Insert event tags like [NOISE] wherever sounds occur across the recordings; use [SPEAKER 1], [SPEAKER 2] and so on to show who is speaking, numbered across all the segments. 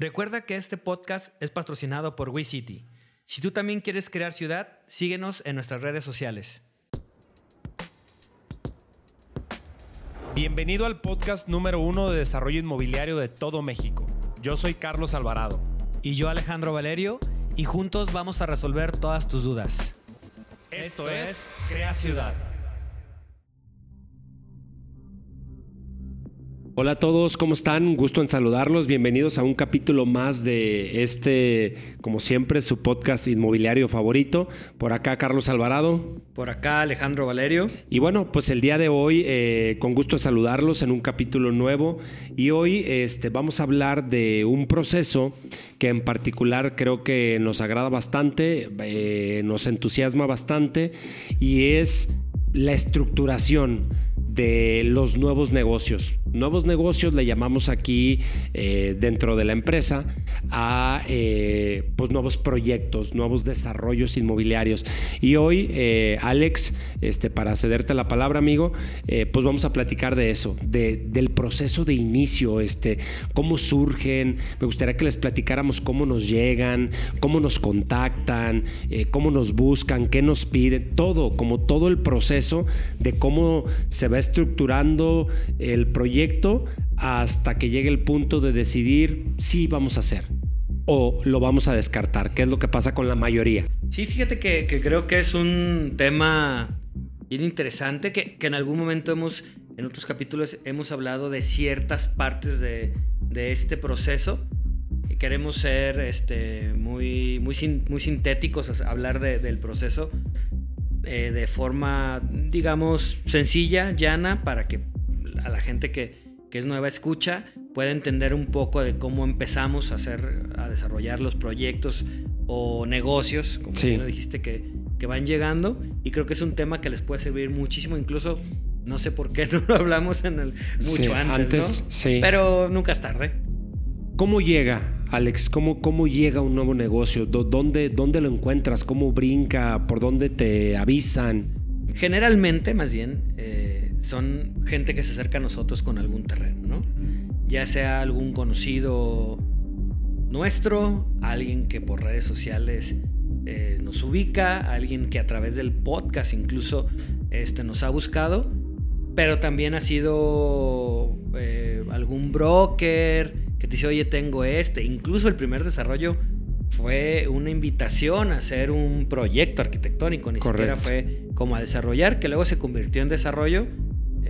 [SPEAKER 1] Recuerda que este podcast es patrocinado por WeCity. Si tú también quieres crear ciudad, síguenos en nuestras redes sociales.
[SPEAKER 2] Bienvenido al podcast número uno de desarrollo inmobiliario de todo México. Yo soy Carlos Alvarado.
[SPEAKER 1] Y yo Alejandro Valerio, y juntos vamos a resolver todas tus dudas.
[SPEAKER 2] Esto es Crea Ciudad.
[SPEAKER 3] Hola a todos, ¿cómo están? Gusto en saludarlos. Bienvenidos a un capítulo más de este, como siempre, su podcast inmobiliario favorito. Por acá, Carlos Alvarado.
[SPEAKER 1] Por acá, Alejandro Valerio.
[SPEAKER 3] Y bueno, pues el día de hoy, eh, con gusto saludarlos en un capítulo nuevo. Y hoy este, vamos a hablar de un proceso que en particular creo que nos agrada bastante, eh, nos entusiasma bastante, y es la estructuración de los nuevos negocios. Nuevos negocios le llamamos aquí eh, dentro de la empresa a eh, pues nuevos proyectos, nuevos desarrollos inmobiliarios. Y hoy, eh, Alex, este, para cederte la palabra, amigo, pues vamos a platicar de eso, de, del proceso de inicio, este, cómo surgen. Me gustaría que les platicáramos cómo nos llegan, cómo nos contactan, cómo nos buscan, qué nos piden, todo, como todo el proceso de cómo se va estructurando el proyecto hasta que llegue el punto de decidir si vamos a hacer o lo vamos a descartar, que es lo que pasa con la mayoría.
[SPEAKER 1] Sí, fíjate que, creo que es un tema bien interesante, que, en algún momento hemos, en otros capítulos, hemos hablado de ciertas partes de, este proceso. Queremos ser este, muy, muy, muy sintéticos, hablar del proceso, eh, de forma, digamos, sencilla, llana, para que a la gente que, que, es nueva escucha pueda entender un poco de cómo empezamos a hacer, a desarrollar los proyectos o negocios, como sí. lo dijiste, que, que van llegando. Y creo que es un tema que les puede servir muchísimo, incluso no sé por qué [LAUGHS] no lo hablamos en el, mucho antes, ¿no? Pero nunca es tarde.
[SPEAKER 3] ¿Cómo llega Alex, ¿cómo, cómo llega un nuevo negocio? ¿Dónde, ¿Dónde lo encuentras? ¿Cómo brinca? ¿Por dónde te avisan?
[SPEAKER 1] Generalmente, más bien, eh, son gente que se acerca a nosotros con algún terreno, ¿no? Ya sea algún conocido nuestro, alguien que por redes sociales eh, nos ubica, alguien que a través del podcast incluso este, nos ha buscado, pero también ha sido eh, algún broker, que te dice, oye, tengo este. Incluso el primer desarrollo fue una invitación a hacer un proyecto arquitectónico, ni siquiera fue como a desarrollar, que luego se convirtió en desarrollo,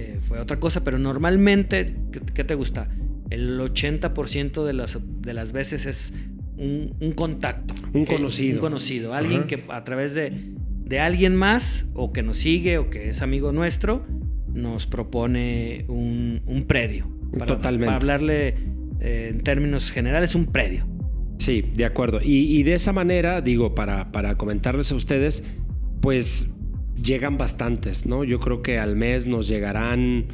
[SPEAKER 1] eh, fue otra cosa, pero normalmente, ¿qué, te gusta? El 80% de las, de las veces es un, contacto.
[SPEAKER 3] Un conocido.
[SPEAKER 1] Un conocido, alguien que a través de, de alguien más, o que nos sigue, o que es amigo nuestro, nos propone un, un predio.
[SPEAKER 3] Totalmente.
[SPEAKER 1] Para hablarle eh, en términos generales, un predio.
[SPEAKER 3] Sí, de acuerdo. Y, de esa manera, digo, para, para comentarles a ustedes, pues llegan bastantes, ¿no? Yo creo que al mes nos llegarán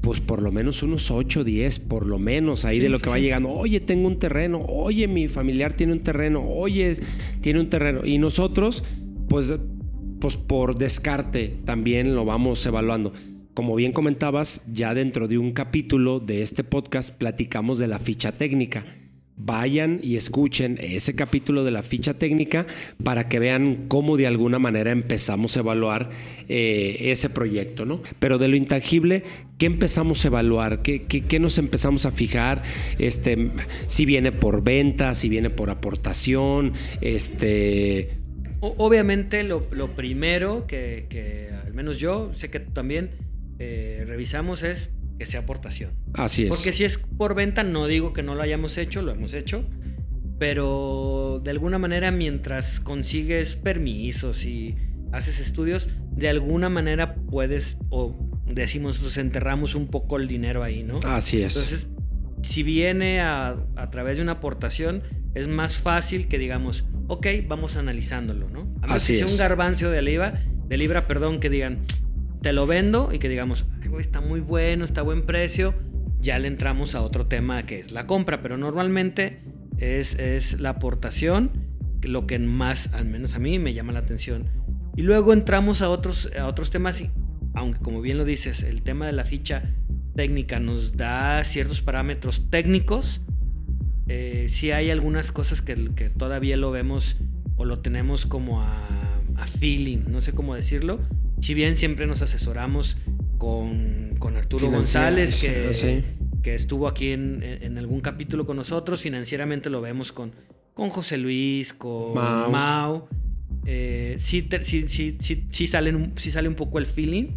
[SPEAKER 3] pues por lo menos unos 8, 10, por lo menos ahí de lo que va llegando. Oye, tengo un terreno, oye, mi familiar tiene un terreno, oye, tiene un terreno. Y nosotros, pues, pues por descarte también lo vamos evaluando. Como bien comentabas, ya dentro de un capítulo de este podcast platicamos de la ficha técnica. Vayan y escuchen ese capítulo de la ficha técnica para que vean cómo de alguna manera empezamos a evaluar eh, ese proyecto, ¿no? Pero de lo intangible, ¿qué empezamos a evaluar? ¿Qué, qué, nos empezamos a fijar? Este, si viene por venta, si viene por aportación, este...
[SPEAKER 1] Obviamente lo, primero que, que, al menos yo, sé que también eh, revisamos es que sea aportación.
[SPEAKER 3] Así es.
[SPEAKER 1] Porque si es por venta, no digo que no lo hayamos hecho, lo hemos hecho. Pero de alguna manera, mientras consigues permisos y haces estudios, de alguna manera puedes, o decimos, nosotros enterramos un poco el dinero ahí, ¿no?
[SPEAKER 3] Así es.
[SPEAKER 1] Entonces, si viene a, a través de una aportación, es más fácil que digamos, ok, vamos analizándolo, ¿no? A menos que sea un garbancio de libra, de libra, perdón, que digan, te lo vendo y que digamos, está muy bueno, está a buen precio, ya le entramos a otro tema que es la compra, pero normalmente es, es la aportación lo que más, al menos a mí, me llama la atención. Y luego entramos a otros, a otros temas, y, aunque como bien lo dices, el tema de la ficha técnica nos da ciertos parámetros técnicos, eh, sí hay algunas cosas que, que, todavía lo vemos o lo tenemos como a, feeling, no sé cómo decirlo. Si bien siempre nos asesoramos con, con Arturo González, que, que estuvo aquí en, en, algún capítulo con nosotros, financieramente lo vemos con, con José Luis, con Mao. Eh, sí, sí, sí, sí, sí, salen, sí sale un poco el feeling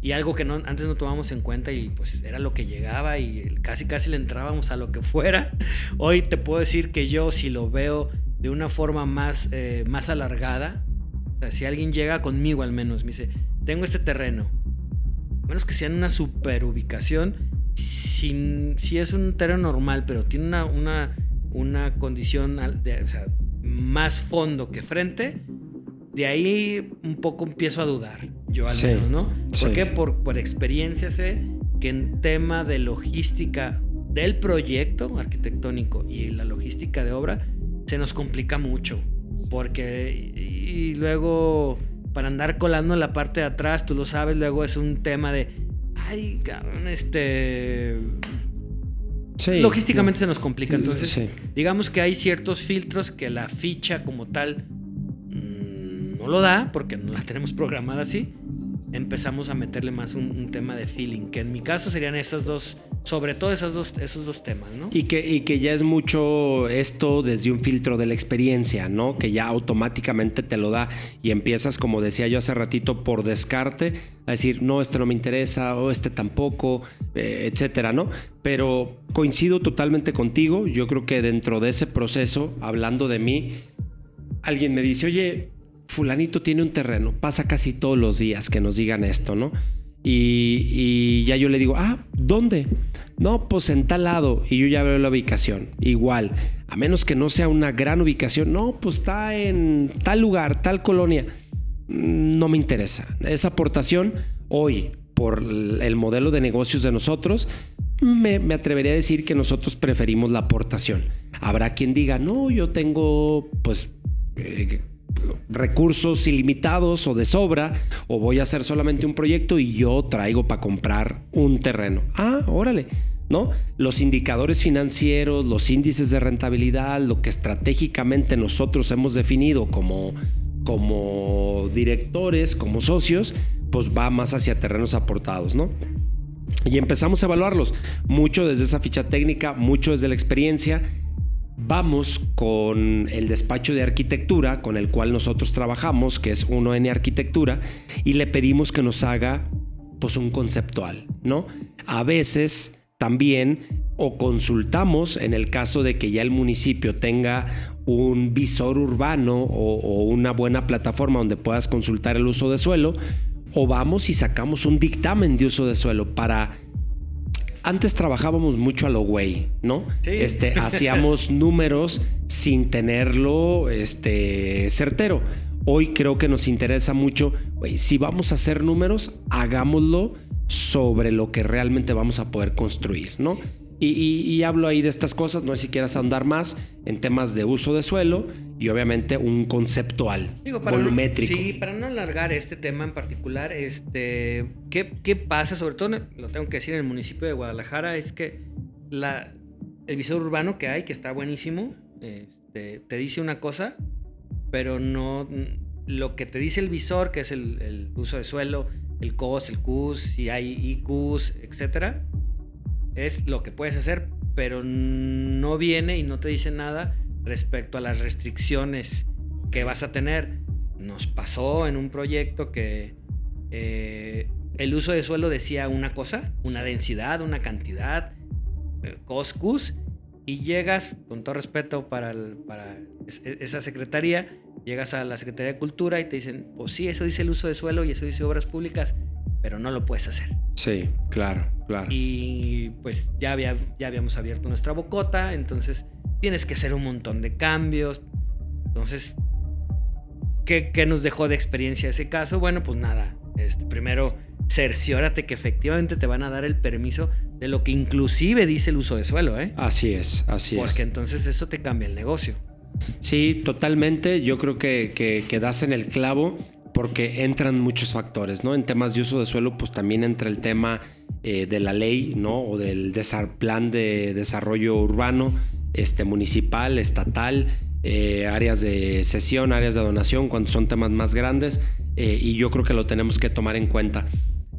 [SPEAKER 1] y algo que no, antes no tomamos en cuenta y pues era lo que llegaba y casi casi le entrábamos a lo que fuera. [LAUGHS] Hoy te puedo decir que yo si lo veo de una forma más, eh, más alargada, o sea, si alguien llega conmigo al menos, me dice, tengo este terreno, menos que sea en una super ubicación, si, si es un terreno normal, pero tiene una, una, una condición de, o sea, más fondo que frente, de ahí un poco empiezo a dudar, yo al menos, ¿no? ¿Por qué? Por, por experiencia sé que en tema de logística del proyecto arquitectónico y la logística de obra se nos complica mucho. Porque, y, luego, para andar colando en la parte de atrás, tú lo sabes, luego es un tema de, ay, cabrón, este... Logísticamente se nos complica. Entonces, digamos que hay ciertos filtros que la ficha como tal lo da, porque no la tenemos programada así, empezamos a meterle más un, tema de feeling, que en mi caso serían esas dos, sobre todo esas dos, esos dos temas, ¿no?
[SPEAKER 3] Y que, y que ya es mucho esto desde un filtro de la experiencia, ¿no? Que ya automáticamente te lo da y empiezas, como decía yo hace ratito, por descarte, a decir, no, este no me interesa, o este tampoco, eh, etcétera, ¿no? Pero coincido totalmente contigo, yo creo que dentro de ese proceso, hablando de mí, alguien me dice, oye, fulanito tiene un terreno, pasa casi todos los días que nos digan esto, ¿no? Y, ya yo le digo, ah, ¿dónde? No, pues en tal lado. Y yo ya veo la ubicación. Igual, a menos que no sea una gran ubicación, no, pues está en tal lugar, tal colonia. Mm, no me interesa. Esa aportación hoy, por el modelo de negocios de nosotros, me, atrevería a decir que nosotros preferimos la aportación. Habrá quien diga, no, yo tengo, pues, eh, recursos ilimitados o de sobra, o voy a hacer solamente un proyecto y yo traigo para comprar un terreno. Ah, órale. ¿No? Los indicadores financieros, los índices de rentabilidad, lo que estratégicamente nosotros hemos definido como, como directores, como socios, pues va más hacia terrenos aportados, ¿no? Y empezamos a evaluarlos, mucho desde esa ficha técnica, mucho desde la experiencia Vamos con el despacho de arquitectura con el cual nosotros trabajamos, que es 1N Arquitectura, y le pedimos que nos haga pues un conceptual, ¿no? A veces también o consultamos en el caso de que ya el municipio tenga un visor urbano o, o, una buena plataforma donde puedas consultar el uso de suelo, o vamos y sacamos un dictamen de uso de suelo para antes trabajábamos mucho a lo güey, ¿no? Sí. Este, [LAUGHS] hacíamos números sin tenerlo este, certero. Hoy creo que nos interesa mucho, güey, si vamos a hacer números, hagámoslo sobre lo que realmente vamos a poder construir, ¿no? Y, hablo ahí de estas cosas, no sé si quieras ahondar más en temas de uso de suelo y obviamente un conceptual, volumétrico.
[SPEAKER 1] sí, para no alargar este tema en particular, este, ¿qué, ¿qué, pasa? Sobre todo, lo tengo que decir en el municipio de Guadalajara, es que la, el visor urbano que hay, que está buenísimo, este, te dice una cosa, pero no lo que te dice el visor, que es el, el uso de suelo, el COS, el CUS, si hay IQs, etcétera es lo que puedes hacer, pero no viene y no te dice nada respecto a las restricciones que vas a tener. Nos pasó en un proyecto que eh, el uso de suelo decía una cosa, una densidad, una cantidad, eh, coscus, y llegas, con todo respeto para, para esa secretaría, llegas a la Secretaría de Cultura y te dicen, pues sí, eso dice el uso de suelo y eso dice obras públicas, pero no lo puedes hacer.
[SPEAKER 3] Sí, claro, claro.
[SPEAKER 1] Y pues ya, había, ya habíamos abierto nuestra bocota, entonces tienes que hacer un montón de cambios. Entonces, ¿qué, nos dejó de experiencia ese caso? Bueno, pues nada. Este, primero, cerciórate que efectivamente te van a dar el permiso de lo que inclusive dice el uso de suelo, ¿eh?
[SPEAKER 3] Así es, así
[SPEAKER 1] es. Porque entonces eso te cambia el negocio.
[SPEAKER 3] Sí, totalmente. Yo creo que, que, que das en el clavo porque entran muchos factores, ¿no? En temas de uso de suelo, pues también entra el tema eh, de la ley, ¿no? O del plan de desarrollo urbano, este, municipal, estatal, eh, áreas de sesión, áreas de donación, cuando son temas más grandes, eh, y yo creo que lo tenemos que tomar en cuenta.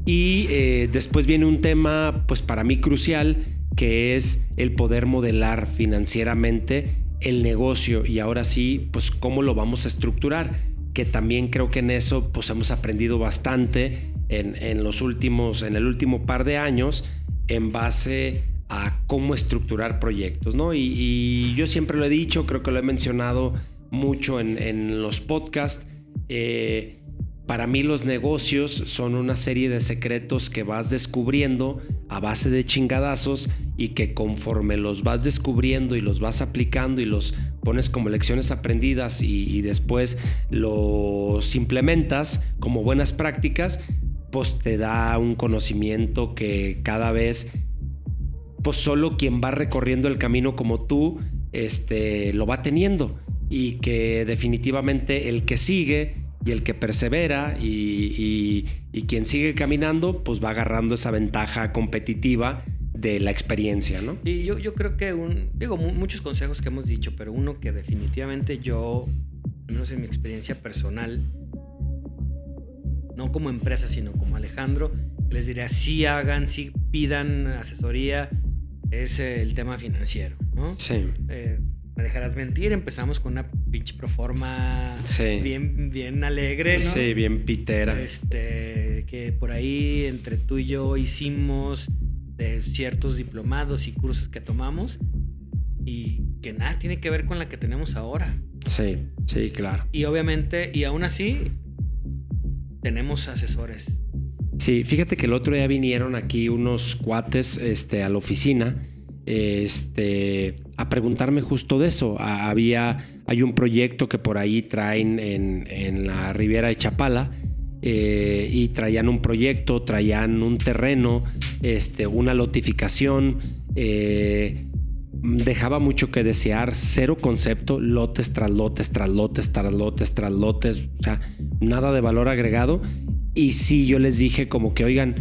[SPEAKER 3] Y eh, después viene un tema, pues para mí crucial, que es el poder modelar financieramente el negocio y ahora sí, pues cómo lo vamos a estructurar, que también creo que en eso pues hemos aprendido bastante en, en los últimos, en el último par de años en base a cómo estructurar proyectos, ¿no? Y, yo siempre lo he dicho, creo que lo he mencionado mucho en, en los podcasts. Eh, para mí los negocios son una serie de secretos que vas descubriendo a base de chingadazos y que conforme los vas descubriendo y los vas aplicando y los pones como lecciones aprendidas y, después los implementas como buenas prácticas, pues te da un conocimiento que cada vez, pues solo quien va recorriendo el camino como tú, este, lo va teniendo. Y que definitivamente el que sigue y el que persevera y, quien sigue caminando, pues va agarrando esa ventaja competitiva de la experiencia, ¿no?
[SPEAKER 1] Y yo, yo creo que un, digo, muchos consejos que hemos dicho, pero uno que definitivamente yo, no sé, en mi experiencia personal, no como empresa, sino como Alejandro, les diría, sí hagan, sí pidan asesoría, es el tema financiero, ¿no?
[SPEAKER 3] Sí.
[SPEAKER 1] Eh, me dejarás mentir, empezamos con una pinche proforma bien, bien alegre, ¿no?
[SPEAKER 3] Sí, bien pitera.
[SPEAKER 1] Este, que por ahí entre tú y yo hicimos de ciertos diplomados y cursos que tomamos y que nada tiene que ver con la que tenemos ahora.
[SPEAKER 3] Sí, sí, claro.
[SPEAKER 1] Y obviamente, y aún así, tenemos asesores.
[SPEAKER 3] Sí, fíjate que el otro día vinieron aquí unos cuates este, a la oficina este, a preguntarme justo de eso. había, hay un proyecto que por ahí traen en, la Riviera de Chapala. Eh, y traían un proyecto, traían un terreno, este, una lotificación, eh, dejaba mucho que desear, cero concepto, lotes tras lotes, tras lotes, tras lotes, tras lotes, o sea, nada de valor agregado. Y sí, yo les dije como que, oigan,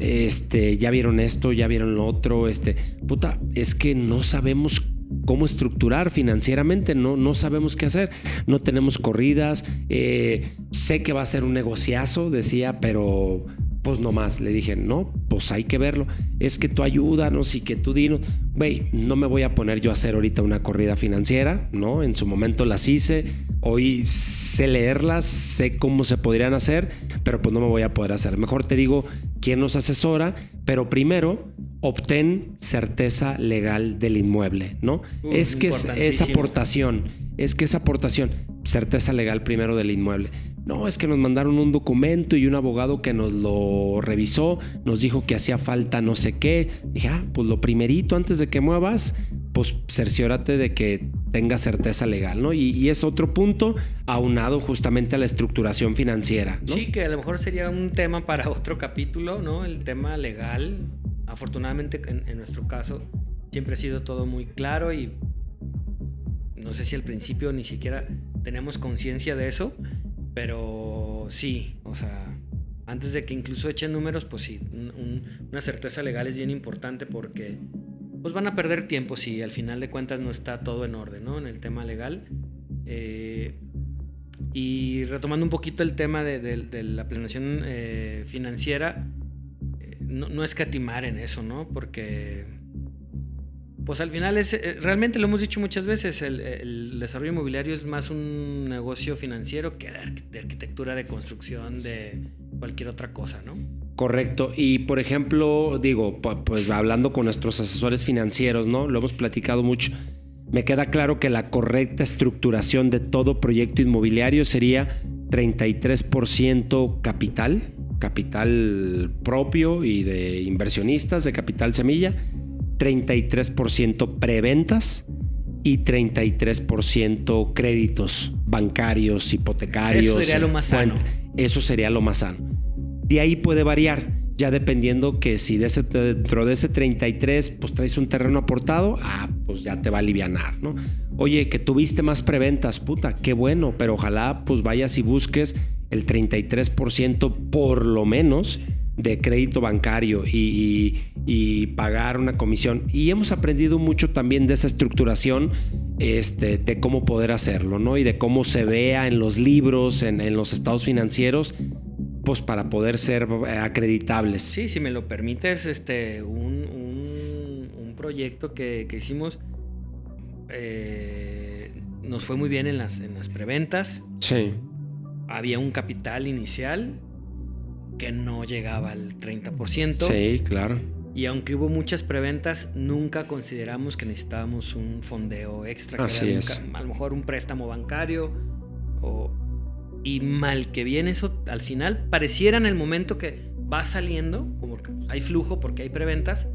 [SPEAKER 3] este, ya vieron esto, ya vieron lo otro, este, puta, es que no sabemos cómo estructurar financieramente, no, no sabemos qué hacer, no tenemos corridas, eh, sé que va a ser un negociazo, decía, pero pues nomás le dije, no, pues hay que verlo. Es que tú ayúdanos y que tú dinos, güey, no me voy a poner yo a hacer ahorita una corrida financiera, ¿no? En su momento las hice, hoy sé leerlas, sé cómo se podrían hacer, pero pues no me voy a poder hacer. Mejor te digo quién nos asesora, pero primero obtén certeza legal del inmueble, ¿no? es que es, esa aportación, es que esa aportación, certeza legal primero del inmueble. No, es que nos mandaron un documento y un abogado que nos lo revisó, nos dijo que hacía falta no sé qué. Dije, ah, pues lo primerito antes de que muevas, pues cerciórate de que tenga certeza legal, ¿no? Y, es otro punto aunado justamente a la estructuración financiera, ¿no?
[SPEAKER 1] Sí, que a lo mejor sería un tema para otro capítulo, ¿no? El tema legal. Afortunadamente, en, en nuestro caso, siempre ha sido todo muy claro y no sé si al principio ni siquiera tenemos conciencia de eso, pero sí, o sea, antes de que incluso echen números, pues sí, una certeza legal es bien importante porque pues van a perder tiempo si al final de cuentas no está todo en orden, ¿no? En el tema legal. Eh, y retomando un poquito el tema de, la planeación eh, financiera, no, no escatimar en eso, ¿no? Porque pues al final es, eh, realmente lo hemos dicho muchas veces, el, desarrollo inmobiliario es más un negocio financiero que de arquitectura, de construcción, de cualquier otra cosa, ¿no?
[SPEAKER 3] Correcto. Y por ejemplo, digo, pues hablando con nuestros asesores financieros, ¿no? Lo hemos platicado mucho. Me queda claro que la correcta estructuración de todo proyecto inmobiliario sería 33% capital, capital propio y de inversionistas, de capital semilla, 33% preventas y 33% créditos bancarios, hipotecarios. Eso
[SPEAKER 1] sería lo más sano.
[SPEAKER 3] Eso sería lo más sano. De ahí puede variar, ya dependiendo que si de ese, dentro de ese 33 pues traes un terreno aportado, ah, pues ya te va a aliviar, ¿no? Oye, que tuviste más preventas, puta, qué bueno, pero ojalá pues vayas y busques el 33% por lo menos de crédito bancario y, pagar una comisión. Y hemos aprendido mucho también de esa estructuración, este, de cómo poder hacerlo, ¿no? Y de cómo se vea en los libros, en, los estados financieros, pues para poder ser eh, acreditables.
[SPEAKER 1] Sí, si me lo permites, este, un, proyecto que, hicimos eh, nos fue muy bien en las, en las preventas.
[SPEAKER 3] Sí.
[SPEAKER 1] Había un capital inicial que no llegaba al 30%.
[SPEAKER 3] Sí, claro.
[SPEAKER 1] Y aunque hubo muchas preventas, nunca consideramos que necesitábamos un fondeo extra.
[SPEAKER 3] Así es.
[SPEAKER 1] a lo mejor un préstamo bancario. O, y mal que bien eso, al final, pareciera en el momento que va saliendo, como que hay flujo porque hay preventas,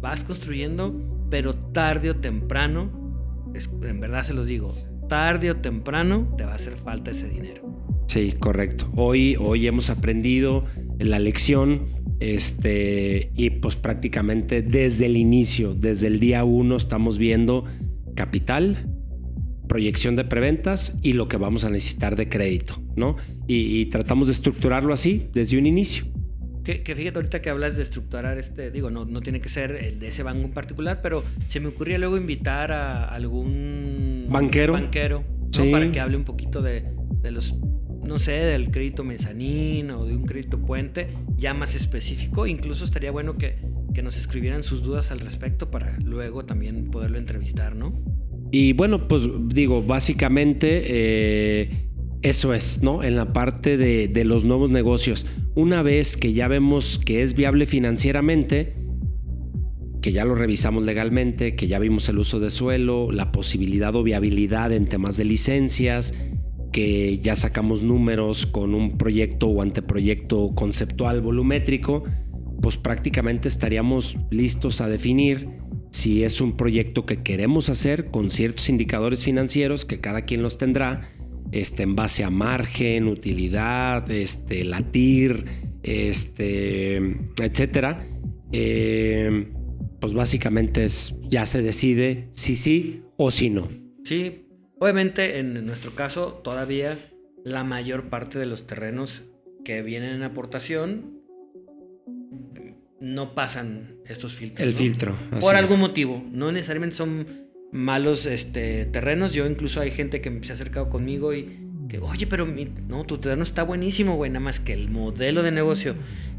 [SPEAKER 1] vas construyendo, pero tarde o temprano, en verdad se los digo, tarde o temprano te va a hacer falta ese dinero.
[SPEAKER 3] Sí, correcto. Hoy, hoy hemos aprendido la lección este, y pues prácticamente desde el inicio, desde el día uno, estamos viendo capital, proyección de preventas y lo que vamos a necesitar de crédito, ¿no? Y, tratamos de estructurarlo así desde un inicio.
[SPEAKER 1] Que, fíjate ahorita que hablas de estructurar este, digo, no, no tiene que ser el de ese banco en particular, pero se me ocurría luego invitar a algún
[SPEAKER 3] banquero,
[SPEAKER 1] banquero para que hable un poquito de, de los no sé, del crédito mezanín o de un crédito puente, ya más específico. Incluso estaría bueno que, que nos escribieran sus dudas al respecto para luego también poderlo entrevistar, ¿no?
[SPEAKER 3] Y bueno, pues digo, básicamente eh, eso es, ¿no? En la parte de, de, los nuevos negocios. Una vez que ya vemos que es viable financieramente, que ya lo revisamos legalmente, que ya vimos el uso de suelo, la posibilidad o viabilidad en temas de licencias, que ya sacamos números con un proyecto o anteproyecto conceptual volumétrico, pues prácticamente estaríamos listos a definir si es un proyecto que queremos hacer con ciertos indicadores financieros que cada quien los tendrá, este, en base a margen, utilidad, este, latir, este, etcétera. Eh, pues básicamente es, ya se decide si sí o si no.
[SPEAKER 1] Sí, Obviamente, en nuestro caso, todavía la mayor parte de los terrenos que vienen en aportación no pasan estos filtros.
[SPEAKER 3] El filtro.
[SPEAKER 1] Por algún motivo. No necesariamente son malos este, terrenos. Yo incluso hay gente que se ha acercado conmigo y que, oye, pero no, tu terreno está buenísimo, güey. Nada más que el modelo de negocio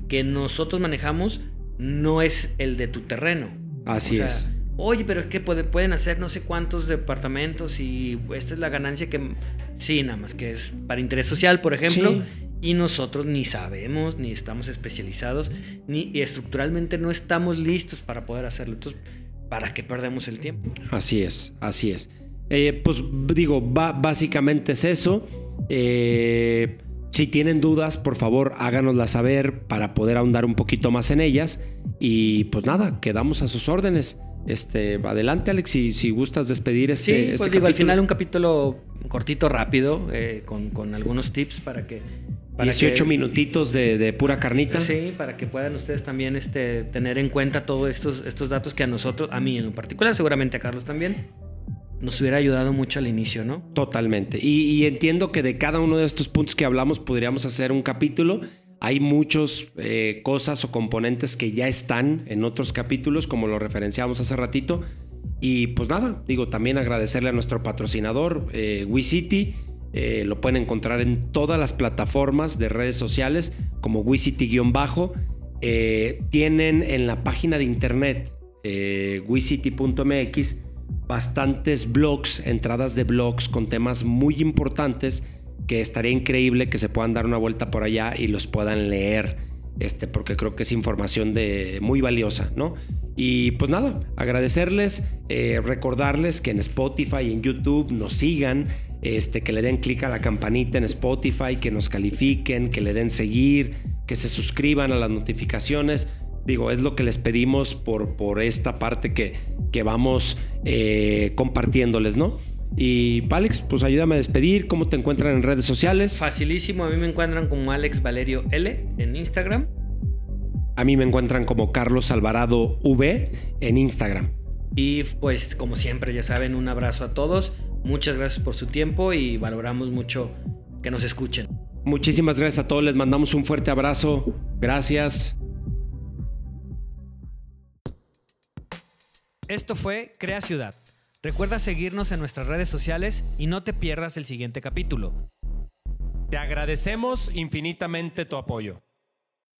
[SPEAKER 1] que nosotros manejamos no es el de tu terreno.
[SPEAKER 3] Así es
[SPEAKER 1] oye, pero es que pueden hacer no sé cuántos departamentos y esta es la ganancia que... Sí, nada más que es para interés social, por ejemplo. Y nosotros ni sabemos, ni estamos especializados, ni estructuralmente no estamos listos para poder hacerlo. Entonces, ¿para qué perdemos el tiempo?
[SPEAKER 3] Así es, así es. Eh, pues digo, básicamente es eso. Eh, si tienen dudas, por favor, háganoslas saber para poder ahondar un poquito más en ellas. Y pues nada, quedamos a sus órdenes. Este, adelante, Alex, si, si gustas despedir este.
[SPEAKER 1] Sí, pues
[SPEAKER 3] este
[SPEAKER 1] digo, al final un capítulo cortito, rápido, eh, con, algunos tips para que.
[SPEAKER 3] 18 minutitos de, pura carnita.
[SPEAKER 1] Sí, para que puedan ustedes también este, tener en cuenta todos estos, estos datos que a nosotros, a mí en particular, seguramente a Carlos también, nos hubiera ayudado mucho al inicio, ¿no?
[SPEAKER 3] Totalmente. Y, y entiendo que de cada uno de estos puntos que hablamos podríamos hacer un capítulo hay muchas eh, cosas o componentes que ya están en otros capítulos, como lo referenciamos hace ratito. Y pues nada, digo, también agradecerle a nuestro patrocinador, eh, WeCity. Eh, lo pueden encontrar en todas las plataformas de redes sociales como WeCity-bajo. tienen en la página de internet WeCity.mx bastantes blogs, entradas de blogs con temas muy importantes que estaría increíble que se puedan dar una vuelta por allá y los puedan leer, este, porque creo que es información de, muy valiosa, ¿no? Y pues nada, agradecerles, eh, recordarles que en Spotify y en YouTube nos sigan, este, que le den clic a la campanita en Spotify, que nos califiquen, que le den seguir, que se suscriban a las notificaciones. Digo, es lo que les pedimos por, por esta parte que, que vamos eh, compartiéndoles, ¿no? Y Alex, pues ayúdame a despedir. ¿Cómo te encuentran en redes sociales?
[SPEAKER 1] Facilísimo, a mí me encuentran como Alex Valerio L en Instagram.
[SPEAKER 3] A mí me encuentran como Carlos Alvarado V en Instagram.
[SPEAKER 1] Y pues como siempre, ya saben, un abrazo a todos. Muchas gracias por su tiempo y valoramos mucho que nos escuchen.
[SPEAKER 3] Muchísimas gracias a todos, les mandamos un fuerte abrazo.
[SPEAKER 4] Gracias.
[SPEAKER 1] Esto fue Crea Ciudad. Recuerda seguirnos en nuestras redes sociales y no te pierdas el siguiente capítulo.
[SPEAKER 3] Te agradecemos infinitamente tu apoyo.